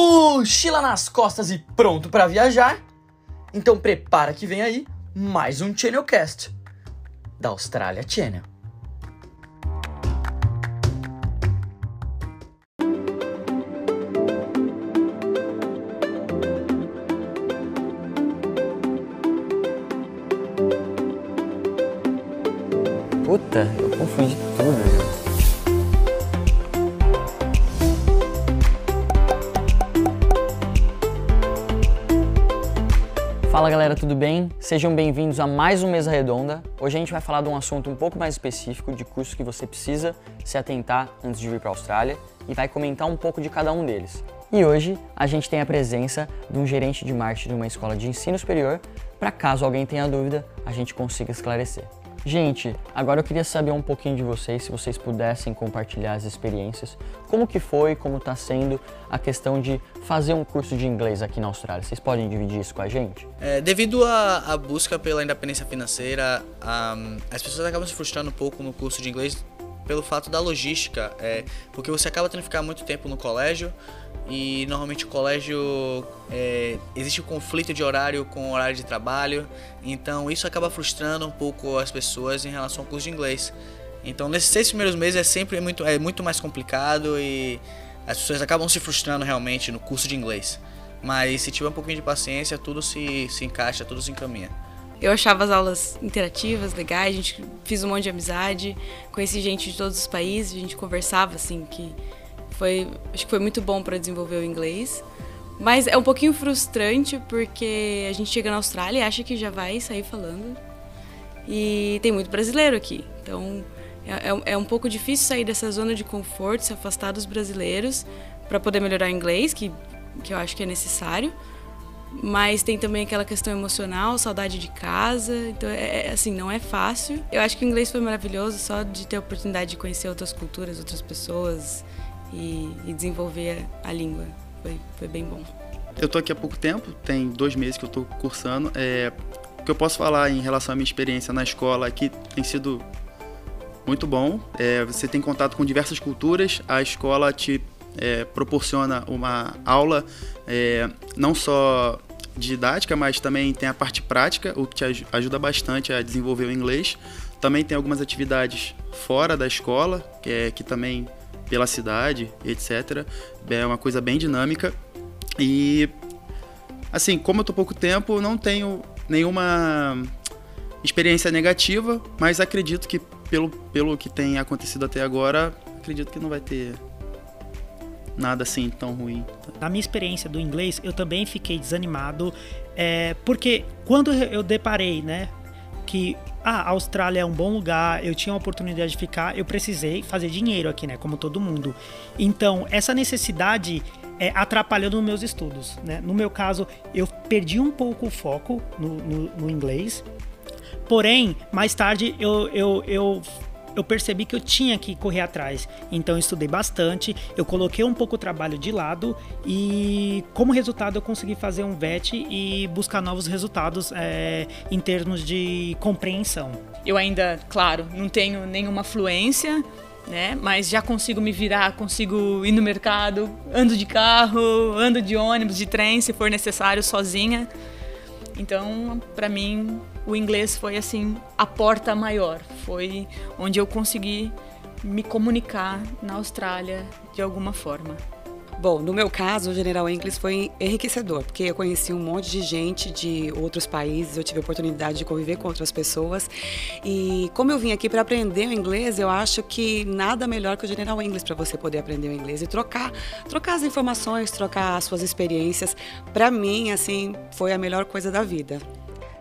mochila nas costas e pronto para viajar? Então prepara que vem aí mais um Channelcast da Austrália Channel. Puta, eu confundi tudo. já. Fala galera, tudo bem? Sejam bem-vindos a mais um Mesa Redonda. Hoje a gente vai falar de um assunto um pouco mais específico de cursos que você precisa se atentar antes de vir para a Austrália e vai comentar um pouco de cada um deles. E hoje a gente tem a presença de um gerente de marketing de uma escola de ensino superior para caso alguém tenha dúvida, a gente consiga esclarecer. Gente, agora eu queria saber um pouquinho de vocês, se vocês pudessem compartilhar as experiências, como que foi, como está sendo a questão de fazer um curso de inglês aqui na Austrália. Vocês podem dividir isso com a gente? É, devido à, busca pela independência financeira, ahm, as pessoas acabam se frustrando um pouco no curso de inglês pelo fato da logística, é, porque você acaba tendo que ficar muito tempo no colégio e normalmente o colégio é, existe um conflito de horário com o horário de trabalho, então isso acaba frustrando um pouco as pessoas em relação ao curso de inglês. Então nesses seis primeiros meses é sempre muito, é muito mais complicado e as pessoas acabam se frustrando realmente no curso de inglês. Mas se tiver um pouquinho de paciência, tudo se, se encaixa, tudo se encaminha. Eu achava as aulas interativas, legais, a gente fiz um monte de amizade, conheci gente de todos os países, a gente conversava assim, que foi, acho que foi muito bom para desenvolver o inglês. Mas é um pouquinho frustrante porque a gente chega na Austrália e acha que já vai sair falando. E tem muito brasileiro aqui. Então é, é- é um pouco difícil sair dessa zona de conforto, se afastar dos brasileiros para poder melhorar o inglês, que, que eu acho que é necessário. Mas tem também aquela questão emocional, saudade de casa. Então, é, é, assim, não é fácil. Eu acho que o inglês foi maravilhoso só de ter a oportunidade de conhecer outras culturas, outras pessoas e, e desenvolver a língua. Foi, foi bem bom. Eu tô aqui há pouco tempo, tem dois meses que eu tô cursando. É, o que eu posso falar em relação à minha experiência na escola aqui tem sido muito bom. É, você tem contato com diversas culturas, a escola te é, proporciona uma aula é, não só didática, mas também tem a parte prática, o que te aj- ajuda bastante a desenvolver o inglês. Também tem algumas atividades fora da escola, que, é, que também pela cidade, etc. É uma coisa bem dinâmica. E assim, como eu tô pouco tempo, não tenho nenhuma experiência negativa, mas acredito que pelo, pelo que tem acontecido até agora, acredito que não vai ter nada assim tão ruim. Na minha experiência do inglês, eu também fiquei desanimado, é, porque quando eu deparei, né, que ah, a Austrália é um bom lugar, eu tinha a oportunidade de ficar, eu precisei fazer dinheiro aqui, né, como todo mundo. Então, essa necessidade é, atrapalhou nos meus estudos, né? No meu caso, eu perdi um pouco o foco no, no- no inglês, Porém, mais tarde eu, eu, eu, eu percebi que eu tinha que correr atrás. Então eu estudei bastante, eu coloquei um pouco o trabalho de lado e como resultado eu consegui fazer um VET e buscar novos resultados é, em termos de compreensão. Eu ainda, claro, não tenho nenhuma fluência, né? Mas já consigo me virar, consigo ir no mercado, ando de carro, ando de ônibus, de trem, se for necessário, sozinha. Então, para mim, o inglês foi assim a porta maior, foi onde eu consegui me comunicar na Austrália de alguma forma. Bom, no meu caso, o General English foi enriquecedor, porque eu conheci um monte de gente de outros países, eu tive a oportunidade de conviver com outras pessoas. E como eu vim aqui para aprender o inglês, eu acho que nada melhor que o General English para você poder aprender o inglês e trocar, trocar as informações, trocar as suas experiências. Para mim, assim, foi a melhor coisa da vida.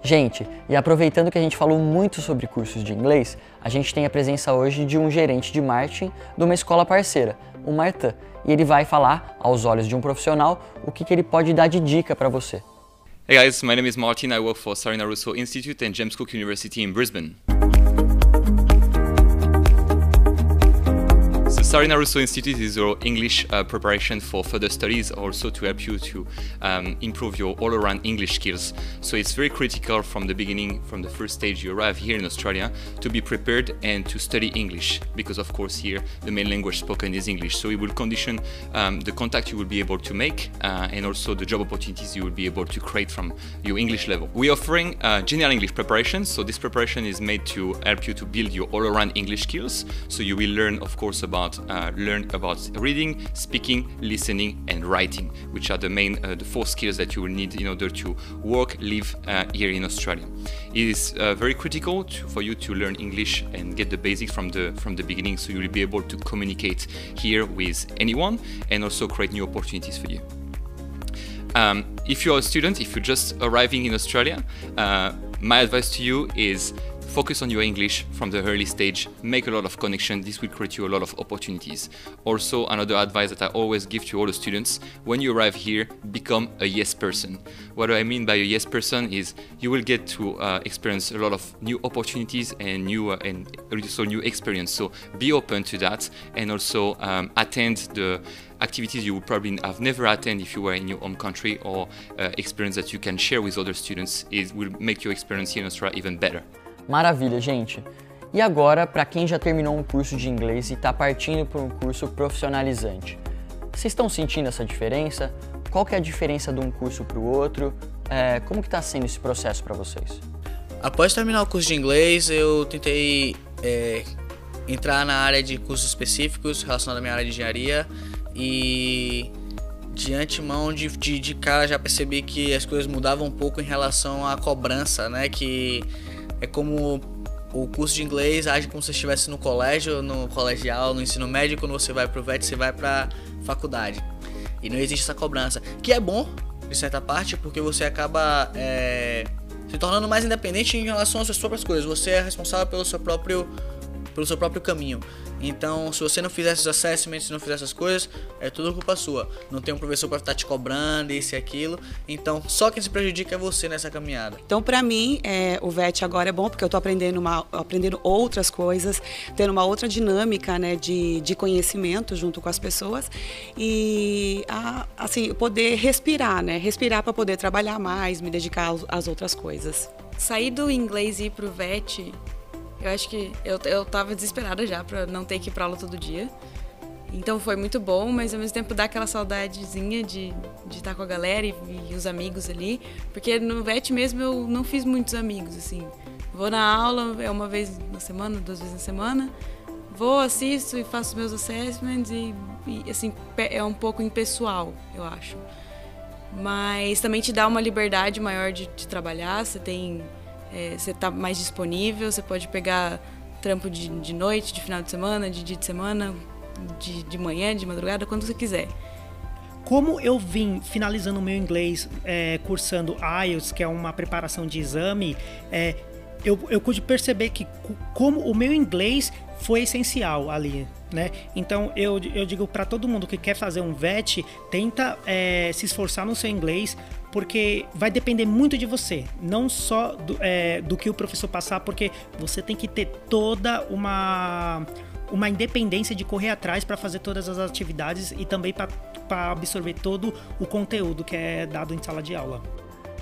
Gente, e aproveitando que a gente falou muito sobre cursos de inglês, a gente tem a presença hoje de um gerente de marketing de uma escola parceira, o Martin, e ele vai falar, aos olhos de um profissional, o que, que ele pode dar de dica para você. Hey guys, my name is Martin. I work for Sarina Rousseau Institute and James Cook University in Brisbane. So Sarina Russo Institute is your English uh, preparation for further studies, also to help you to um, improve your all-around English skills. So it's very critical from the beginning, from the first stage you arrive here in Australia, to be prepared and to study English, because of course here the main language spoken is English. So it will condition um, the contact you will be able to make uh, and also the job opportunities you will be able to create from your English level. We're offering uh, general English preparation. So this preparation is made to help you to build your all-around English skills. So you will learn, of course, about uh, learn about reading, speaking, listening, and writing, which are the main uh, the four skills that you will need in order to work, live uh, here in Australia. It is uh, very critical to, for you to learn English and get the basics from the from the beginning, so you will be able to communicate here with anyone and also create new opportunities for you. Um, if you're a student, if you're just arriving in Australia, uh, my advice to you is focus on your English from the early stage, make a lot of connection, this will create you a lot of opportunities. Also, another advice that I always give to all the students, when you arrive here, become a yes person. What do I mean by a yes person is you will get to uh, experience a lot of new opportunities and new uh, and also new experience. So be open to that and also um, attend the activities you would probably have never attended if you were in your home country or uh, experience that you can share with other students is will make your experience here in Australia even better. Maravilha, gente. E agora, para quem já terminou um curso de inglês e está partindo para um curso profissionalizante, vocês estão sentindo essa diferença? Qual que é a diferença de um curso para o outro? É, como que está sendo esse processo para vocês? Após terminar o curso de inglês, eu tentei é, entrar na área de cursos específicos relacionados à minha área de engenharia e de antemão, de, de, de cara, já percebi que as coisas mudavam um pouco em relação à cobrança, né? Que é como o curso de inglês age como se estivesse no colégio, no colegial, no ensino médio, quando você vai pro VET, você vai pra faculdade. E não existe essa cobrança. Que é bom, de certa parte, porque você acaba é, se tornando mais independente em relação às suas próprias coisas. Você é responsável pelo seu próprio, pelo seu próprio caminho. Então, se você não fizer esses assessments, se não fizer essas coisas, é tudo culpa sua. Não tem um professor para estar te cobrando, isso e aquilo. Então, só quem se prejudica é você nessa caminhada. Então, para mim, é, o VET agora é bom porque eu estou aprendendo, uma, aprendendo outras coisas, tendo uma outra dinâmica né, de, de conhecimento junto com as pessoas e, a, assim, poder respirar, né? Respirar para poder trabalhar mais, me dedicar às outras coisas. Sair do inglês e ir pro VET eu acho que eu, eu tava desesperada já pra não ter que ir pra aula todo dia. Então foi muito bom, mas ao mesmo tempo dá aquela saudadezinha de de estar com a galera e, e, os amigos ali. Porque no VET mesmo eu não fiz muitos amigos, assim. Vou na aula, é uma vez na semana, duas vezes na semana. Vou, assisto e faço meus assessments e, e assim, é um pouco impessoal, eu acho. Mas também te dá uma liberdade maior de, de trabalhar, você tem é, você está mais disponível, você pode pegar trampo de, de noite, de final de semana, de dia de semana, de, de manhã, de madrugada, quando você quiser. Como eu vim finalizando o meu inglês é, cursando IELTS, que é uma preparação de exame, é, eu, eu pude perceber que como o meu inglês foi essencial ali, né? Então eu, eu digo para todo mundo que quer fazer um VET, tenta é, se esforçar no seu inglês, porque vai depender muito de você, não só do, é, do que o professor passar, porque você tem que ter toda uma uma independência de correr atrás para fazer todas as atividades e também para absorver todo o conteúdo que é dado em sala de aula.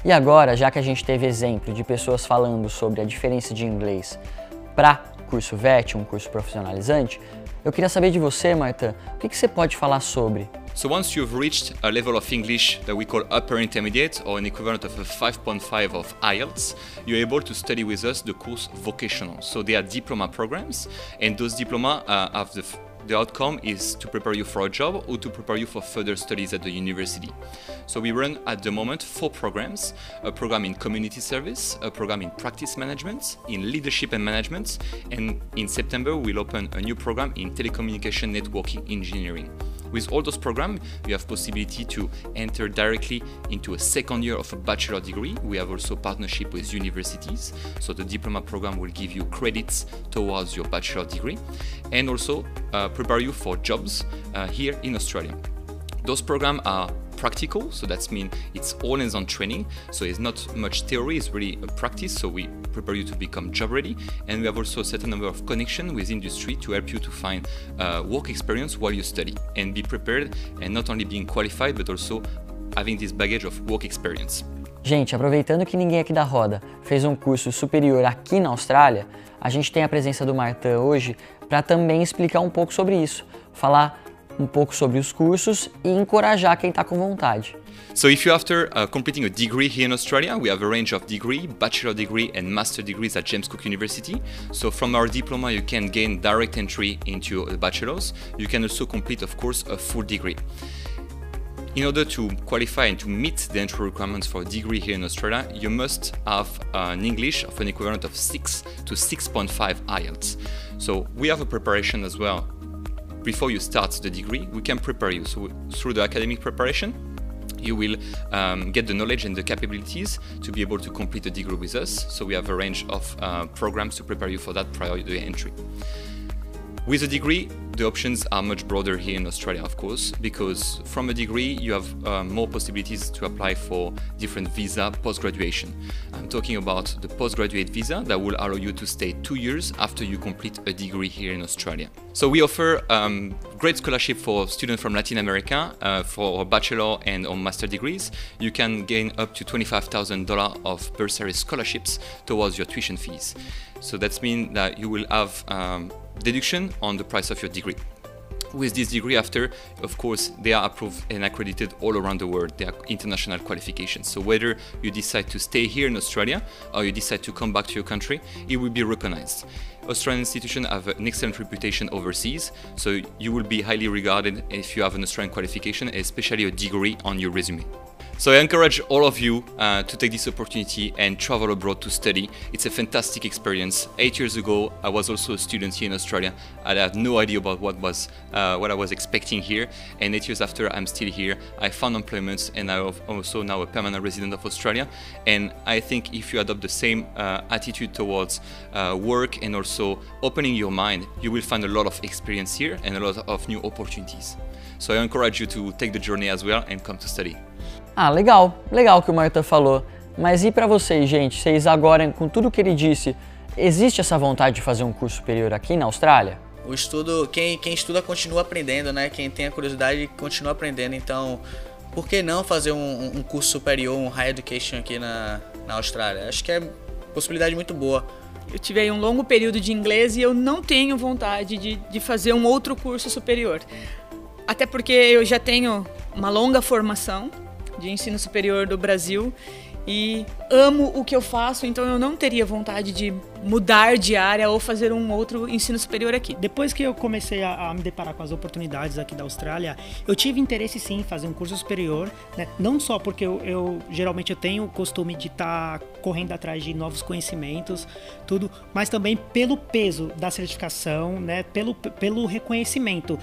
E agora, já que a gente teve exemplo de pessoas falando sobre a diferença de inglês para curso VET, um curso profissionalizante, eu queria saber de você, Marta, o que, que você pode falar sobre So once you've reached a level of English that we call upper intermediate or an equivalent of a 5.5 of IELTS, you're able to study with us the course vocational. So they are diploma programs and those diploma uh, have the the outcome is to prepare you for a job or to prepare you for further studies at the university. So we run at the moment four programs, a program in community service, a program in practice management, in leadership and management, and in September we'll open a new program in telecommunication networking engineering. With all those programs, you have possibility to enter directly into a second year of a bachelor degree. We have also partnership with universities. So the diploma program will give you credits towards your bachelor degree and also uh, prepare you for jobs uh, here in Australia. Those programs are practical, so that's mean it's all hands-on training. So it's not much theory; it's really a practice. So we prepare you to become job ready, and we have also a certain number of connection with industry to help you to find uh, work experience while you study and be prepared, and not only being qualified but also having this baggage of work experience. Gente, aproveitando que ninguém aqui da roda fez um curso superior aqui na Austrália, a gente tem a presença do Martin hoje para também explicar um pouco sobre isso, falar um pouco sobre os cursos e encorajar quem está com vontade. So if you're after uh, completing a degree here in Australia, we have a range of degree, bachelor degree and master degrees at James Cook University. So from our diploma you can gain direct entry into the bachelor's. You can also complete of course a full degree. In order to qualify and to meet the entry requirements for a degree here in Australia, you must have an English of an equivalent of 6 to 6.5 IELTS. So we have a preparation as well. Before you start the degree, we can prepare you. So through the academic preparation, you will um, get the knowledge and the capabilities to be able to complete the degree with us. So we have a range of uh, programs to prepare you for that prior to the entry. With a degree, the options are much broader here in Australia, of course, because from a degree you have uh, more possibilities to apply for different visa post-graduation. I'm talking about the postgraduate visa that will allow you to stay two years after you complete a degree here in Australia. So we offer um, great scholarship for students from Latin America uh, for bachelor and or master degrees. You can gain up to $25,000 of bursary scholarships towards your tuition fees. So that means that you will have um, deduction on the price of your degree. With this degree after, of course, they are approved and accredited all around the world. They are international qualifications. So whether you decide to stay here in Australia or you decide to come back to your country, it will be recognized. Australian institutions have an excellent reputation overseas, so you will be highly regarded if you have an Australian qualification, especially a degree on your resume. So I encourage all of you uh, to take this opportunity and travel abroad to study. It's a fantastic experience. Eight years ago, I was also a student here in Australia. I had no idea about what was uh, what I was expecting here. And eight years after, I'm still here. I found employment, and I'm also now a permanent resident of Australia. And I think if you adopt the same uh, attitude towards uh, work and also opening your mind, you will find a lot of experience here and a lot of new opportunities. So I encourage you to take the journey as well and come to study. Ah, legal, legal que o Marta falou. Mas e para vocês, gente? Vocês agora, com tudo que ele disse, existe essa vontade de fazer um curso superior aqui na Austrália? O estudo, quem, quem estuda continua aprendendo, né? Quem tem a curiosidade continua aprendendo. Então, por que não fazer um, um curso superior, um high education aqui na, na Austrália? Acho que é possibilidade muito boa. Eu tive aí um longo período de inglês e eu não tenho vontade de, de fazer um outro curso superior. Até porque eu já tenho uma longa formação de ensino superior do Brasil e amo o que eu faço, então eu não teria vontade de mudar de área ou fazer um outro ensino superior aqui. Depois que eu comecei a, a me deparar com as oportunidades aqui da Austrália, eu tive interesse sim em fazer um curso superior, né? não só porque eu, eu geralmente eu tenho o costume de estar tá correndo atrás de novos conhecimentos, tudo, mas também pelo peso da certificação, né? pelo, pelo reconhecimento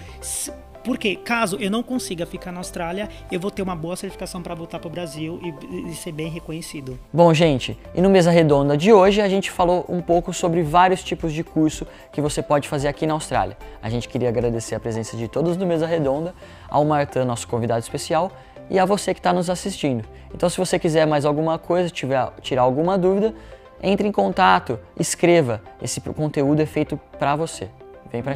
porque caso eu não consiga ficar na Austrália, eu vou ter uma boa certificação para voltar para o Brasil e, e, ser bem reconhecido. Bom, gente, e no Mesa Redonda de hoje a gente falou um pouco sobre vários tipos de curso que você pode fazer aqui na Austrália. A gente queria agradecer a presença de todos do Mesa Redonda, ao Martin, nosso convidado especial, e a você que está nos assistindo. Então, se você quiser mais alguma coisa, tiver tirar alguma dúvida, entre em contato, escreva. Esse conteúdo é feito para você. Vem para a